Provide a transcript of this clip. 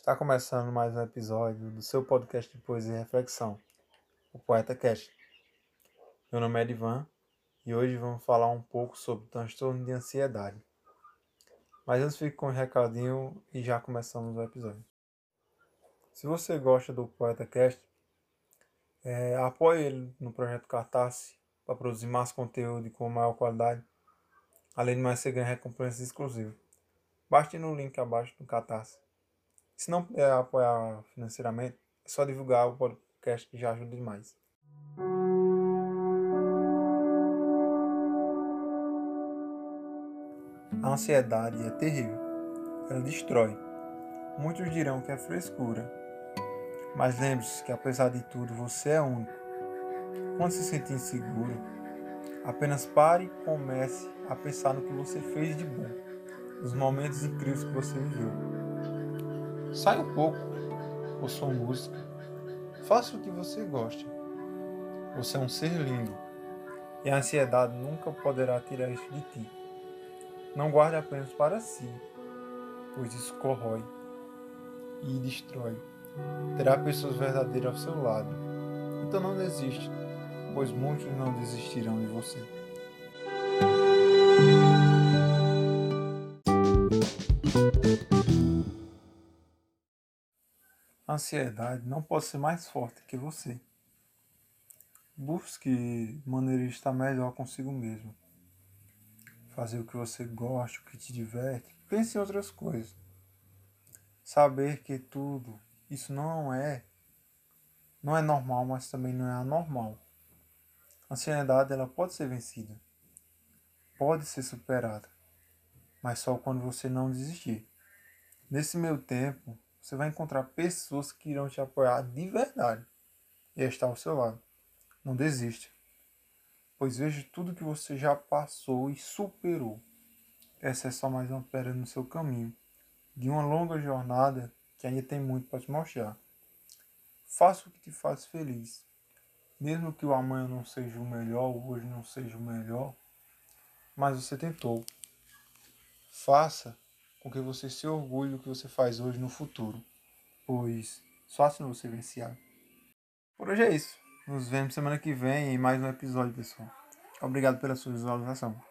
Está começando mais um episódio do seu podcast de poesia e reflexão, o Poeta Cast. Meu nome é Edivan e hoje vamos falar um pouco sobre transtorno de ansiedade. Mas antes fique com um recadinho e já começamos o episódio. Se você gosta do Poeta Cast, é, apoie ele no projeto Cartace para produzir mais conteúdo e com maior qualidade. Além de mais, você ganha recompensas exclusivas. Basta ir no link abaixo do Catarse. Se não puder apoiar financeiramente, é só divulgar o podcast que já ajuda demais. A ansiedade é terrível. Ela destrói. Muitos dirão que é frescura. Mas lembre-se que apesar de tudo, você é único. Quando se sentir inseguro, apenas pare e comece a pensar no que você fez de bom, nos momentos incríveis que você viveu. Sai um pouco, ouça uma música, faça o que você gosta. Você é um ser lindo e a ansiedade nunca poderá tirar isso de ti. Não guarde apenas para si, pois isso corrói e destrói. Terá pessoas verdadeiras ao seu lado. Então não desista, pois muitos não desistirão de você. Ansiedade não pode ser mais forte que você. Busque maneira de estar melhor consigo mesmo. Fazer o que você gosta, o que te diverte. Pense em outras coisas. Saber que tudo isso não é não é normal, mas também não é anormal. A ansiedade ela pode ser vencida. Pode ser superada. Mas só quando você não desistir. Nesse meu tempo, você vai encontrar pessoas que irão te apoiar de verdade e estar ao seu lado. Não desista, pois veja tudo que você já passou e superou. Essa é só mais uma pedra no seu caminho, de uma longa jornada que ainda tem muito para te mostrar. Faça o que te faz feliz. Mesmo que o amanhã não seja o melhor, o hoje não seja o melhor, mas você tentou. Faça com que você se orgulhe do que você faz hoje no futuro, pois só assim você vencerá. Por hoje é isso. Nos vemos semana que vem em mais um episódio, pessoal. Obrigado pela sua visualização.